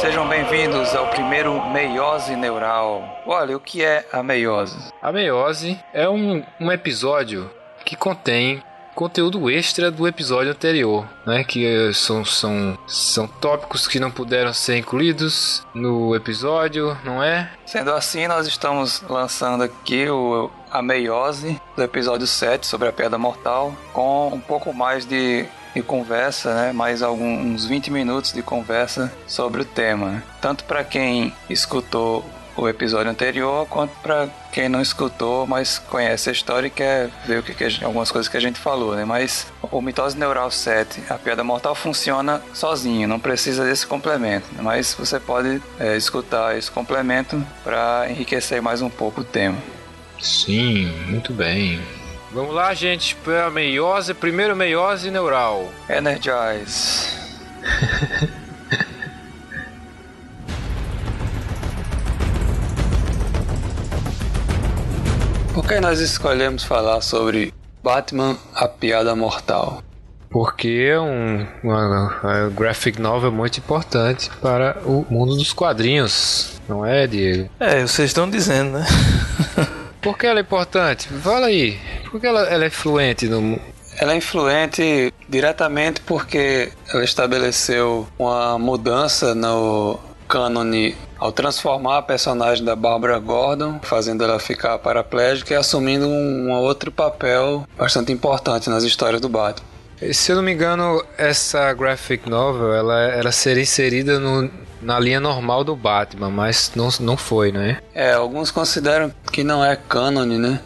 Sejam bem-vindos ao primeiro Meiose Neural. Olha, o que é a meiose? A meiose é um, um episódio que contém conteúdo extra do episódio anterior, né? Que são, são, são tópicos que não puderam ser incluídos no episódio, não é? Sendo assim, nós estamos lançando aqui o, a meiose do episódio 7 sobre a pedra mortal, com um pouco mais de, de conversa, né? Mais alguns 20 minutos de conversa sobre o tema. Tanto para quem escutou o episódio anterior, quanto para quem não escutou, mas conhece a história e quer ver o que, que gente, algumas coisas que a gente falou, né? Mas o mitose neural 7, a piada mortal funciona sozinho, não precisa desse complemento, né? mas você pode é, escutar esse complemento para enriquecer mais um pouco o tema. Sim, muito bem. Vamos lá, gente, para a meiose, primeiro meiose neural. Energize. Por que nós escolhemos falar sobre Batman, a piada mortal? Porque é um, uma, uma graphic novel muito importante para o mundo dos quadrinhos, não é, Diego? É, vocês estão dizendo, né? Por que ela é importante? Fala aí. Por que ela, ela é influente no, ela é influente diretamente porque ela estabeleceu uma mudança no cânone ao transformar a personagem da Barbara Gordon, fazendo ela ficar paraplégica e assumindo um, um outro papel bastante importante nas histórias do Batman. Se eu não me engano, essa graphic novel ela era ser inserida no, na linha normal do Batman, mas não, não foi, né? É, alguns consideram que não é cânone, né?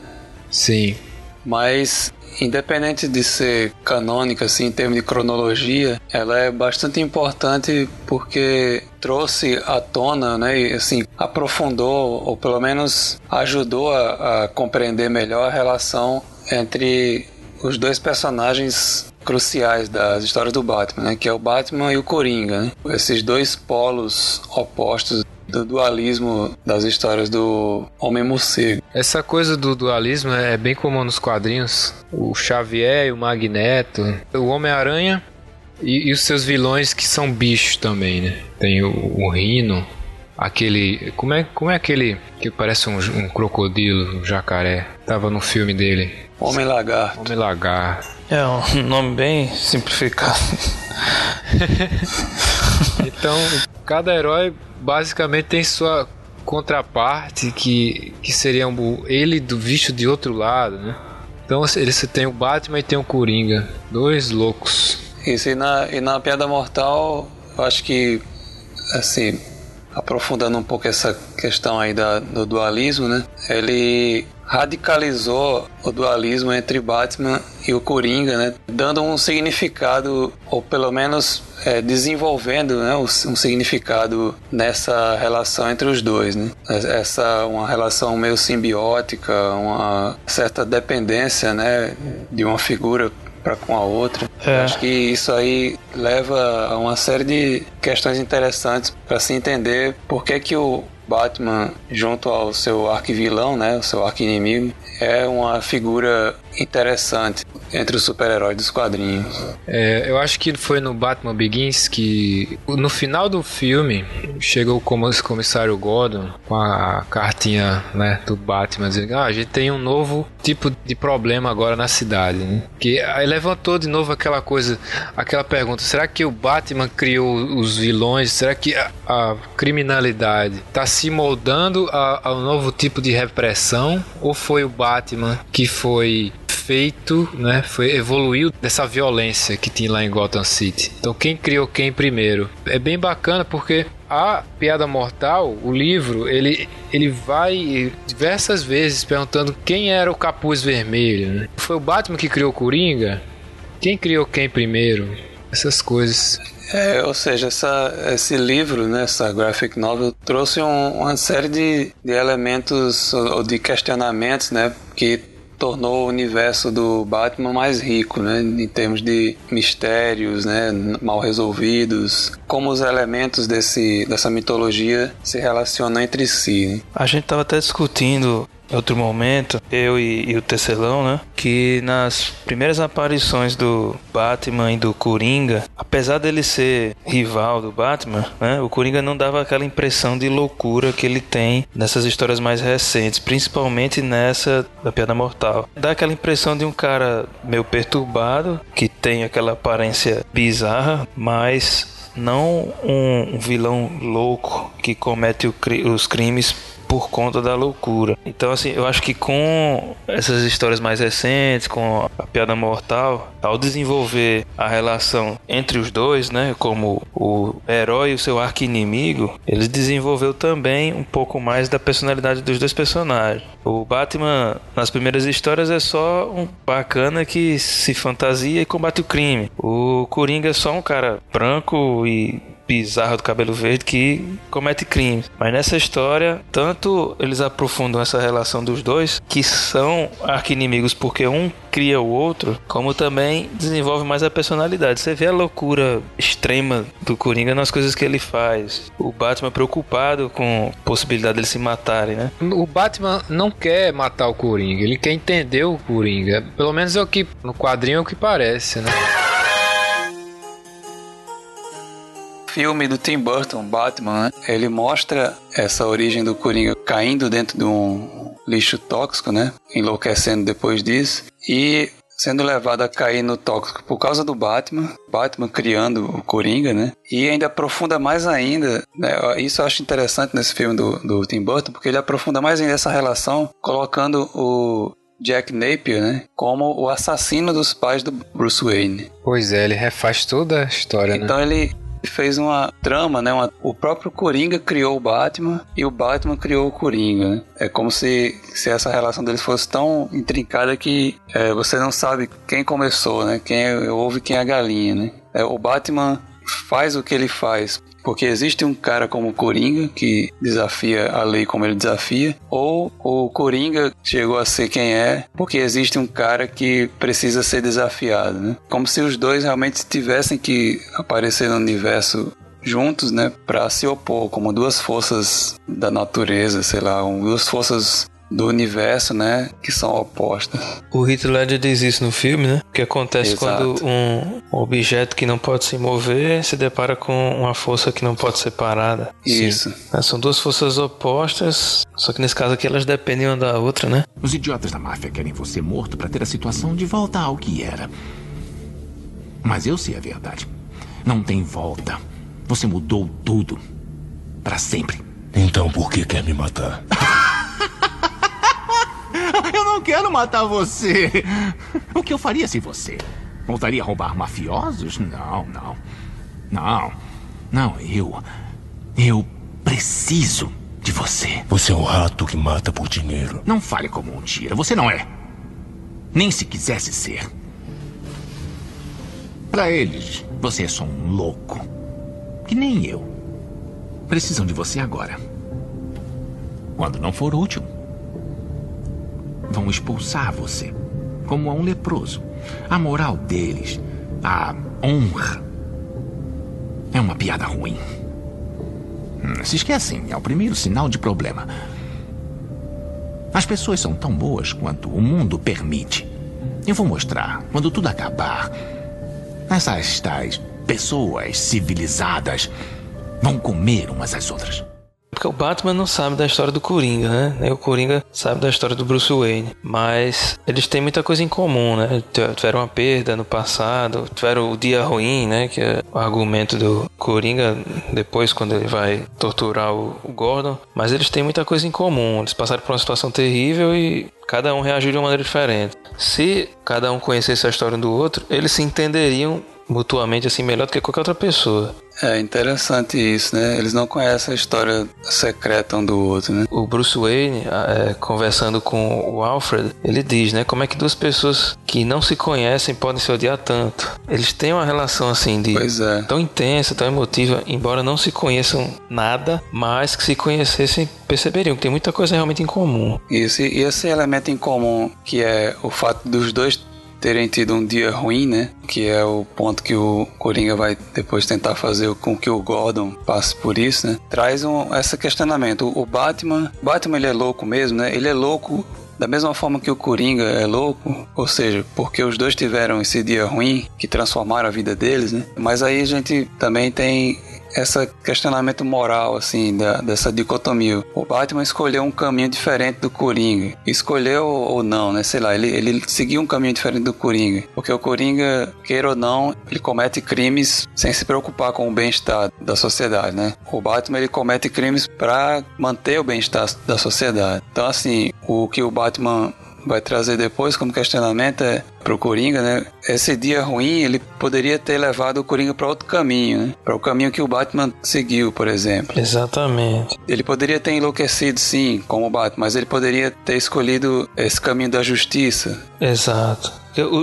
Sim. Mas independente de ser canônica assim em termos de cronologia, ela é bastante importante porque trouxe à tona, né, e assim aprofundou ou pelo menos ajudou a, a compreender melhor a relação entre os dois personagens cruciais das histórias do Batman, né, que é o Batman e o Coringa, né? Esses dois polos opostos do dualismo das histórias do Homem-Morcego. Essa coisa do dualismo é bem comum nos quadrinhos. O Xavier e o Magneto, o Homem-Aranha e, e, os seus vilões que são bichos também, né? Tem o, o Rino, aquele. Como é, como é aquele que parece um, um crocodilo, um jacaré? Tava no filme dele. Homem Lagarto. É um nome bem simplificado. então, cada herói basicamente tem sua contraparte que, que seria um, ele do visto de outro lado, né? Então você tem o Batman e tem o Coringa, dois loucos. Isso, e na, e na Piada Mortal, eu acho que, assim, aprofundando um pouco essa questão aí da, do dualismo, né? Ele radicalizou o dualismo entre Batman e o Coringa, né? Dando um significado, ou pelo menos é, desenvolvendo né, um, significado nessa relação entre os dois, né? Essa uma relação meio simbiótica, uma certa dependência, né, de uma figura para com a outra. É. Acho que isso aí leva a uma série de questões interessantes para se entender por que que o Batman, junto ao seu arquivilão, né, o seu arqui-inimigo, é uma figura interessante entre os super-heróis dos quadrinhos. É, eu acho que foi no Batman Begins que no final do filme chegou o comissário Gordon com a cartinha né, do Batman dizendo ah, a gente tem um novo tipo de problema agora na cidade. Né? Que aí levantou de novo aquela coisa, aquela pergunta: será que o Batman criou os vilões? Será que a, a criminalidade está se moldando ao novo tipo de repressão? Ou foi o Batman que foi feito, né, foi evoluiu dessa violência que tinha lá em Gotham City. Então quem criou quem primeiro? É bem bacana porque a Piada Mortal, o livro, ele, ele vai diversas vezes perguntando quem era o capuz vermelho. Né? Foi o Batman que criou Coringa? Quem criou quem primeiro? Essas coisas. É, ou seja, essa, esse livro, né, essa graphic novel, trouxe um, uma série de, de elementos ou de questionamentos né, que tornou o universo do Batman mais rico, né, em termos de mistérios, né, mal resolvidos, como os elementos desse, dessa mitologia se relacionam entre si. Né? A gente estava até discutindo outro momento, eu e, e o Tecelão, né? Que nas primeiras aparições do Batman e do Coringa, apesar dele ser rival do Batman, né? O Coringa não dava aquela impressão de loucura que ele tem nessas histórias mais recentes, principalmente nessa da Piada Mortal. Dá aquela impressão de um cara meio perturbado, que tem aquela aparência bizarra, mas não um vilão louco que comete os crimes por conta da loucura. Então, assim, eu acho que com essas histórias mais recentes, com a Piada Mortal, ao desenvolver a relação entre os dois, né, como o herói e o seu arqui-inimigo, ele desenvolveu também um pouco mais da personalidade dos dois personagens. O Batman, nas primeiras histórias, é só um bacana que se fantasia e combate o crime. O Coringa é só um cara branco e bizarro do cabelo verde que comete crimes. Mas nessa história, tanto eles aprofundam essa relação dos dois, que são arquinimigos porque um cria o outro, como também desenvolve mais a personalidade. Você vê a loucura extrema do Coringa nas coisas que ele faz. O Batman preocupado com a possibilidade deles se matarem, né? O Batman não quer matar o Coringa, ele quer entender o Coringa. Pelo menos é o que no quadrinho é o que parece, né? Filme do Tim Burton, Batman, né? ele mostra essa origem do Coringa caindo dentro de um lixo tóxico, né? Enlouquecendo depois disso. E sendo levado a cair no tóxico por causa do Batman, Batman criando o Coringa, né? E ainda aprofunda mais ainda, né? Isso eu acho interessante nesse filme do, do Tim Burton, porque ele aprofunda mais ainda essa relação, colocando o Jack Napier, né? Como o assassino dos pais do Bruce Wayne. Pois é, ele refaz toda a história, então né? Então ele fez uma trama, né? Uma, o próprio Coringa criou o Batman e o Batman criou o Coringa. Né? É como se, se essa relação deles fosse tão intrincada que é, você não sabe quem começou, né? Quem é, houve quem é a galinha, né? É, o Batman faz o que ele faz porque existe um cara como o Coringa que desafia a lei como ele desafia, ou o Coringa chegou a ser quem é porque existe um cara que precisa ser desafiado, né? Como se os dois realmente tivessem que aparecer no universo juntos, né, para se opor como duas forças da natureza, sei lá, duas forças do universo, né, que são opostas. O Heath Ledger diz isso no filme, né? O que acontece Exato. quando um objeto que não pode se mover se depara com uma força que não pode ser parada. Isso. Sim. É, são duas forças opostas, só que nesse caso aqui elas dependem uma da outra, né? Os idiotas da máfia querem você morto para ter a situação de volta ao que era. Mas eu sei a verdade. Não tem volta. Você mudou tudo. para sempre. Então por que quer me matar? Eu não quero matar você. O que eu faria se você voltaria a roubar mafiosos? Não, não. Não. Não, eu. Eu preciso de você. Você é um rato que mata por dinheiro. Não fale como um tira. Você não é. Nem se quisesse ser. Para eles, você é só um louco. Que nem eu. Precisam de você agora. Quando não for útil, vão expulsar você, como a um leproso. A moral deles, a honra, é uma piada ruim. Hum, se esquecem, é o primeiro sinal de problema. As pessoas são tão boas quanto o mundo permite. Eu vou mostrar, quando tudo acabar, essas tais pessoas civilizadas vão comer umas às outras. Porque o Batman não sabe da história do Coringa, né? Nem o Coringa sabe da história do Bruce Wayne. Mas eles têm muita coisa em comum, né? Tiveram uma perda no passado, tiveram o dia ruim, né? Que é o argumento do Coringa depois, quando ele vai torturar o Gordon. Mas eles têm muita coisa em comum. Eles passaram por uma situação terrível e cada um reagiu de uma maneira diferente. Se cada um conhecesse a história um do outro, eles se entenderiam mutuamente assim melhor do que qualquer outra pessoa. É interessante isso, né? Eles não conhecem a história secreta um do outro, né? O Bruce Wayne, é, conversando com o Alfred, ele diz, né? Como é que duas pessoas que não se conhecem podem se odiar tanto? Eles têm uma relação assim de é. tão intensa, tão emotiva, embora não se conheçam nada, mas que se conhecessem perceberiam que tem muita coisa realmente em comum. Isso, e esse elemento em comum que é o fato dos dois terem tido um dia ruim, né? Que é o ponto que o Coringa vai depois tentar fazer com que o Gordon passe por isso, né? Traz um, esse questionamento. O Batman, Batman ele é louco mesmo, né? Ele é louco da mesma forma que o Coringa é louco, ou seja, porque os dois tiveram esse dia ruim que transformaram a vida deles, né? Mas aí a gente também tem esse questionamento moral, assim, da, dessa dicotomia. O Batman escolheu um caminho diferente do Coringa. Escolheu ou não, né? Sei lá, ele, ele seguiu um caminho diferente do Coringa. Porque o Coringa, queira ou não, ele comete crimes sem se preocupar com o bem-estar da sociedade, né? O Batman, ele comete crimes para manter o bem-estar da sociedade. Então, assim, o que o Batman vai trazer depois como questionamento é pro Coringa, né? Esse dia ruim, ele poderia ter levado o Coringa para outro caminho, né? Para o caminho que o Batman seguiu, por exemplo. Exatamente. Ele poderia ter enlouquecido, sim, como o Batman, mas ele poderia ter escolhido esse caminho da justiça. Exato.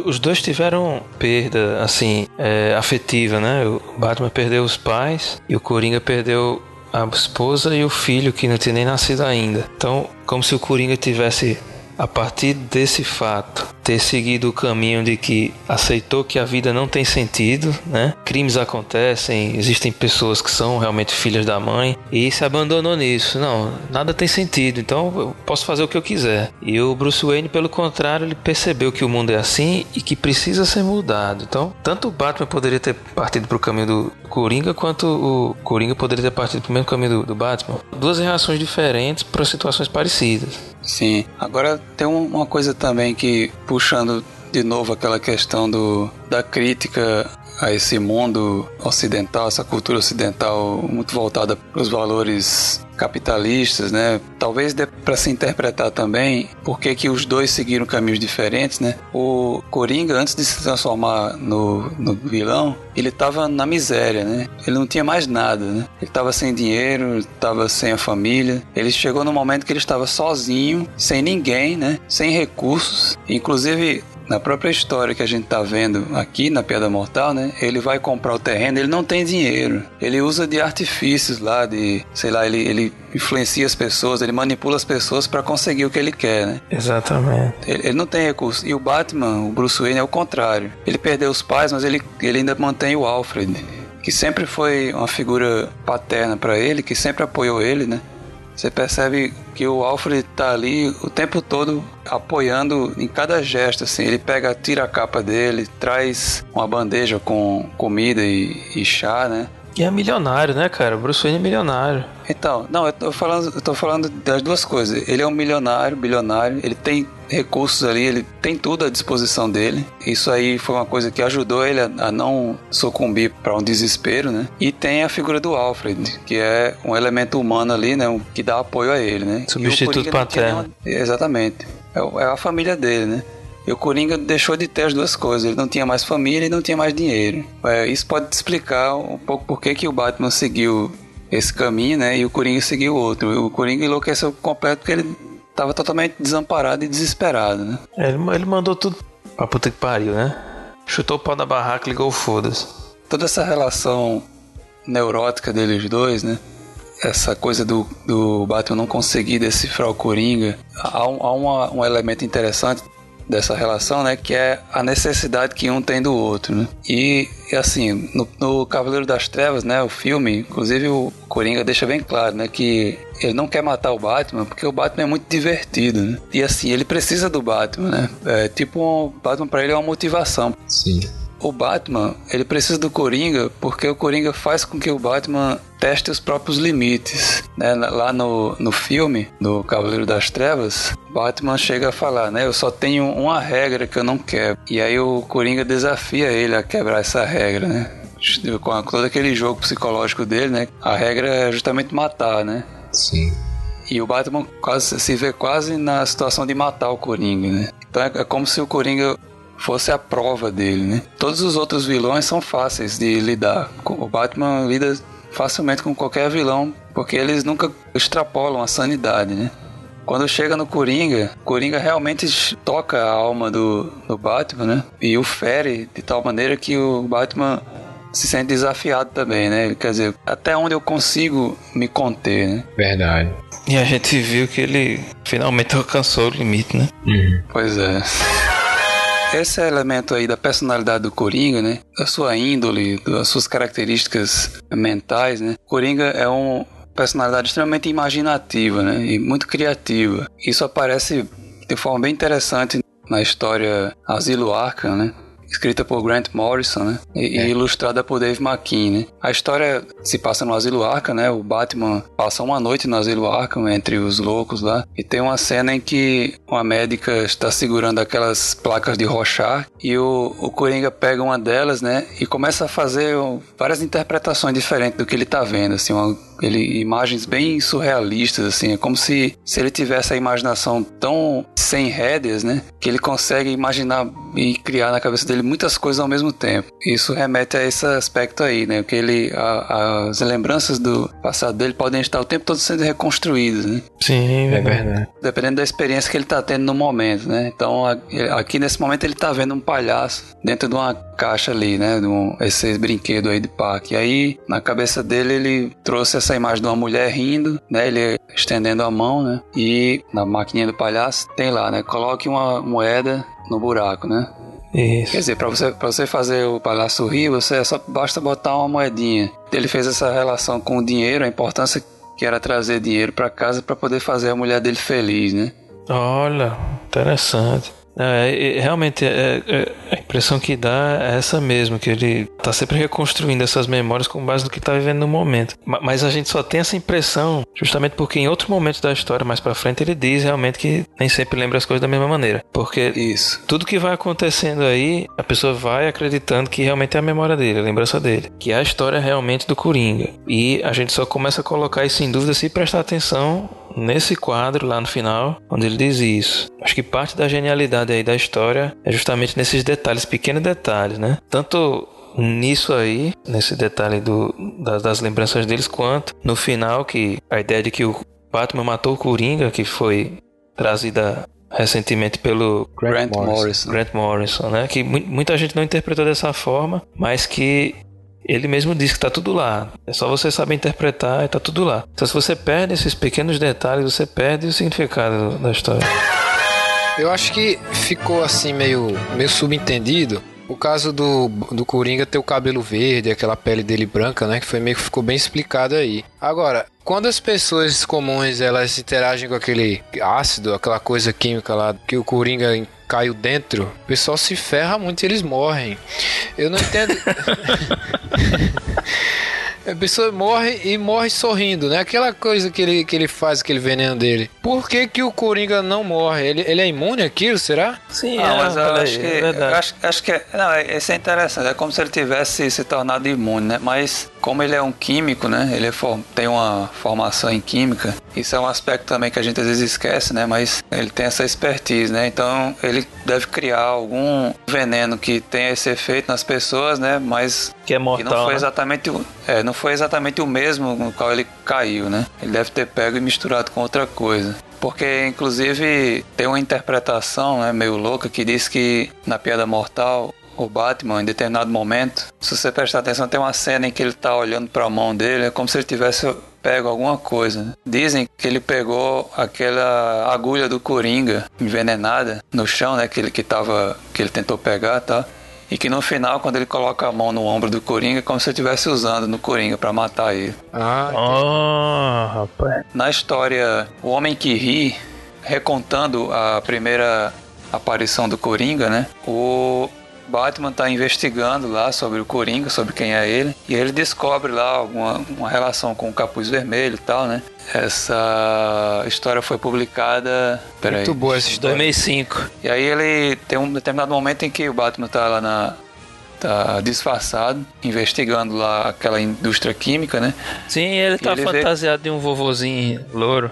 Os dois tiveram perda, assim, é, afetiva, né? O Batman perdeu os pais e o Coringa perdeu a esposa e o filho que não tinha nem nascido ainda. Então, como se o Coringa tivesse a partir desse fato, ter seguido o caminho de que aceitou que a vida não tem sentido, né? Crimes acontecem, existem pessoas que são realmente filhas da mãe e se abandonou nisso. Não, nada tem sentido, então eu posso fazer o que eu quiser. E o Bruce Wayne, pelo contrário, ele percebeu que o mundo é assim e que precisa ser mudado. Então, tanto o Batman poderia ter partido para o caminho do Coringa, quanto o Coringa poderia ter partido para o mesmo caminho do, do Batman. Duas reações diferentes para situações parecidas. Sim. Agora tem uma coisa também que, puxando de novo aquela questão do, da crítica a esse mundo ocidental, essa cultura ocidental muito voltada para os valores capitalistas, né? Talvez dê para se interpretar também por que os dois seguiram caminhos diferentes, né? O Coringa, antes de se transformar no, no vilão, ele estava na miséria, né? Ele não tinha mais nada, né? Ele estava sem dinheiro, estava sem a família. Ele chegou no momento que ele estava sozinho, sem ninguém, né? Sem recursos. Inclusive, na própria história que a gente tá vendo aqui na Piada Mortal, né? Ele vai comprar o terreno, ele não tem dinheiro. Ele usa de artifícios lá, de, sei lá, ele, ele influencia as pessoas, ele manipula as pessoas para conseguir o que ele quer, né? Exatamente. Ele, ele, não tem recurso. E o Batman, o Bruce Wayne, é o contrário. Ele perdeu os pais, mas ele, ele ainda mantém o Alfred, que sempre foi uma figura paterna para ele, que sempre apoiou ele, né? Você percebe que o Alfred tá ali o tempo todo apoiando em cada gesto, assim. Ele pega, tira a capa dele, traz uma bandeja com comida e, e chá, né? E é milionário, né, cara? Bruce Wayne é milionário. Então, não, eu tô falando, eu tô falando das duas coisas. Ele é um milionário, bilionário, ele tem recursos ali, ele tem tudo à disposição dele. Isso aí foi uma coisa que ajudou ele a, a não sucumbir para um desespero, né? E tem a figura do Alfred, que é um elemento humano ali, né? Um, que dá apoio a ele, né? Substituto paterno. Nenhuma... Exatamente. É, é a família dele, né? E o Coringa deixou de ter as duas coisas. Ele não tinha mais família e não tinha mais dinheiro. É, isso pode explicar um pouco por que, que o Batman seguiu esse caminho, né? E o Coringa seguiu outro. O Coringa enlouqueceu completo porque ele estava totalmente desamparado e desesperado, né? É, ele, ele mandou tudo pra puta que pariu, né? Chutou o pau da barraca e ligou foda-se. Toda essa relação neurótica deles dois, né? Essa coisa do, do Batman não conseguir decifrar o Coringa. Há, um, há uma, um elemento interessante dessa relação, né? Que é a necessidade que um tem do outro, né? E, assim, no, no Cavaleiro das Trevas, né? O filme, inclusive o Coringa deixa bem claro, né? Que ele não quer matar o Batman porque o Batman é muito divertido, né? E assim, ele precisa do Batman, né? É, tipo, o Batman para ele é uma motivação. Sim o Batman, ele precisa do Coringa porque o Coringa faz com que o Batman teste os próprios limites. Né? Lá no, no filme, do Cavaleiro das Trevas, Batman chega a falar, né? Eu só tenho uma regra que eu não quebro. E aí o Coringa desafia ele a quebrar essa regra, né? Com todo aquele jogo psicológico dele, né? A regra é justamente matar, né? Sim. E o Batman quase, se vê quase na situação de matar o Coringa, né? Então é, é como se o Coringa fosse a prova dele, né? Todos os outros vilões são fáceis de lidar. O Batman lida facilmente com qualquer vilão, porque eles nunca extrapolam a sanidade, né? Quando chega no Coringa, Coringa realmente toca a alma do, do Batman, né? E o fere de tal maneira que o Batman se sente desafiado também, né? Quer dizer, até onde eu consigo me conter, né? Verdade. E a gente viu que ele finalmente alcançou o limite, né? Uhum. Pois é. Esse elemento aí da personalidade do Coringa, né? Da sua índole, das suas características mentais, né? Coringa é um personalidade extremamente imaginativa, né? E muito criativa. Isso aparece de forma bem interessante na história Asilo Arkham, né? Escrita por Grant Morrison, né? E, é. e, ilustrada por Dave McKean, né? A história se passa no Asilo Arkham, né? O Batman passa uma noite no Asilo Arkham entre os loucos lá e tem uma cena em que uma médica está segurando aquelas placas de Rorschach e o, o Coringa pega uma delas, né? E começa a fazer várias interpretações diferentes do que ele está vendo, assim, uma ele imagens bem surrealistas assim, é como se se ele tivesse a imaginação tão sem rédeas, né, que ele consegue imaginar e criar na cabeça dele muitas coisas ao mesmo tempo. Isso remete a esse aspecto aí, né, que ele a, as lembranças do passado dele podem estar o tempo todo sendo reconstruídas, né? Sim, é verdade. Dependendo da experiência que ele está tendo no momento, né? Então aqui nesse momento ele está vendo um palhaço dentro de uma caixa ali, né, um, esse brinquedo aí de parque. E aí na cabeça dele ele trouxe essa essa imagem de uma mulher rindo, né? Ele estendendo a mão, né? E na maquininha do palhaço tem lá, né? Coloque uma moeda no buraco, né? Isso. Quer dizer, para você, pra você fazer o palhaço rir, você só basta botar uma moedinha. Ele fez essa relação com o dinheiro, a importância que era trazer dinheiro para casa para poder fazer a mulher dele feliz, né? Olha, interessante. É, realmente, é, é, a impressão que dá é essa mesmo, que ele está sempre reconstruindo essas memórias com base no que está vivendo no momento. Mas a gente só tem essa impressão justamente porque em outro momento da história, mais para frente, ele diz realmente que nem sempre lembra as coisas da mesma maneira. Porque Isso. tudo que vai acontecendo aí, a pessoa vai acreditando que realmente é a memória dele, a lembrança dele. Que é a história realmente do Coringa. E a gente só começa a colocar isso em dúvida se prestar atenção nesse quadro lá no final, onde ele diz isso. Acho que parte da genialidade aí da história é justamente nesses detalhes, pequenos detalhes, né? Tanto nisso aí, nesse detalhe do, das, das lembranças deles, quanto no final, que a ideia de que o Batman matou o Coringa, que foi trazida recentemente pelo Grant, Grant Morrison. Grant Morrison, né? Que muita gente não interpretou dessa forma, mas que ele mesmo diz que está tudo lá. É só você saber interpretar e está tudo lá. Então, se você perde esses pequenos detalhes, você perde o significado da história. Eu acho que ficou assim meio, meio subentendido o caso do, do Coringa ter o cabelo verde, aquela pele dele branca, né? Que foi meio que ficou bem explicado aí. Agora, quando as pessoas comuns elas interagem com aquele ácido, aquela coisa química lá que o Coringa caiu dentro, o pessoal se ferra muito e eles morrem. Eu não entendo. A pessoa morre e morre sorrindo, né? Aquela coisa que ele, que ele faz, aquele veneno dele. Por que, que o Coringa não morre? Ele, ele é imune àquilo, será? Sim, ah, é, mas eu acho, que, é acho, acho que é, não, é, isso é interessante. É como se ele tivesse se tornado imune, né? Mas como ele é um químico, né? Ele é, tem uma formação em química. Isso é um aspecto também que a gente às vezes esquece, né? Mas ele tem essa expertise, né? Então ele deve criar algum veneno que tenha esse efeito nas pessoas, né? Mas que é mortal. Que não foi né? exatamente o, é, não foi exatamente o mesmo no qual ele caiu, né? Ele deve ter pego e misturado com outra coisa. Porque, inclusive, tem uma interpretação né, meio louca que diz que na Piada Mortal o Batman, em determinado momento, se você prestar atenção, tem uma cena em que ele tá olhando para a mão dele, é como se ele tivesse pego alguma coisa. Dizem que ele pegou aquela agulha do Coringa envenenada no chão, né, que ele que tava que ele tentou pegar, tá? E que no final, quando ele coloca a mão no ombro do Coringa, é como se ele estivesse usando no Coringa para matar ele. Ah, oh, rapaz. Na história O Homem que Ri, recontando a primeira aparição do Coringa, né? O Batman tá investigando lá sobre o Coringa, sobre quem é ele, e ele descobre lá alguma uma relação com o Capuz Vermelho e tal, né? Essa história foi publicada. Peraí. Muito boa essa história. 2005. E aí ele tem um determinado momento em que o Batman tá lá na. Tá disfarçado, investigando lá aquela indústria química, né? Sim, ele tá ele fantasiado vê... de um vovozinho louro.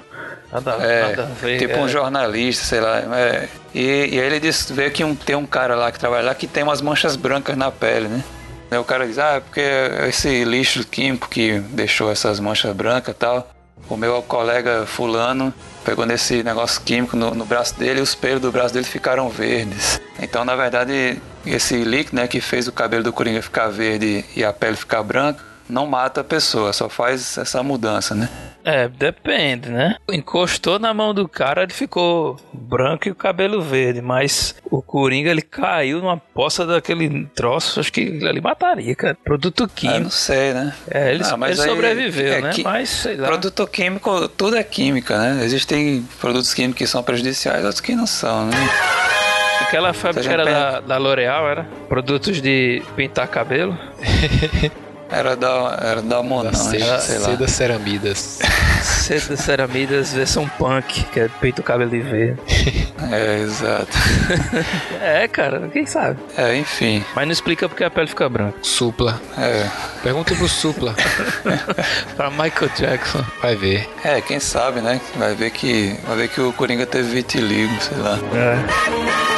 Nada, é, nada a ver. Tipo é. um jornalista, sei lá. É. E, e, aí ele diz, vê que um, tem um cara lá que trabalha lá que tem umas manchas brancas na pele, né? Aí o cara diz, ah, é porque esse lixo químico que deixou essas manchas brancas e tal. O meu colega fulano pegou nesse negócio químico no, no, braço dele e os pelos do braço dele ficaram verdes. Então, na verdade, esse líquido né, que fez o cabelo do Coringa ficar verde e a pele ficar branca, não mata a pessoa, só faz essa mudança, né? É, depende, né? Encostou na mão do cara, ele ficou branco e o cabelo verde, mas o Coringa ele caiu numa poça daquele troço, acho que ele mataria, cara. Produto Ah, químico. não sei, né? É, ele, Ah, ele aí sobreviveu, é né? que- Mas sei lá. Produto químico, tudo é química, né? Existem produtos químicos que são prejudiciais, outros que não são, né? Aquela fábrica era da, da L'Oreal, era? Produtos de pintar cabelo. Era da, era da Monan, Da seda, sei lá. seda ceramidas. Seda ceramidas versão punk, que é pinta o cabelo de verde. É, exato. É, cara, quem sabe? É, enfim. Mas não explica porque a pele fica branca. Supla. É, Pergunta pro Supla. Pra Michael Jackson. Vai ver. é, quem sabe, né? Vai ver que, vai ver que o Coringa teve vitiligo, sei lá. É.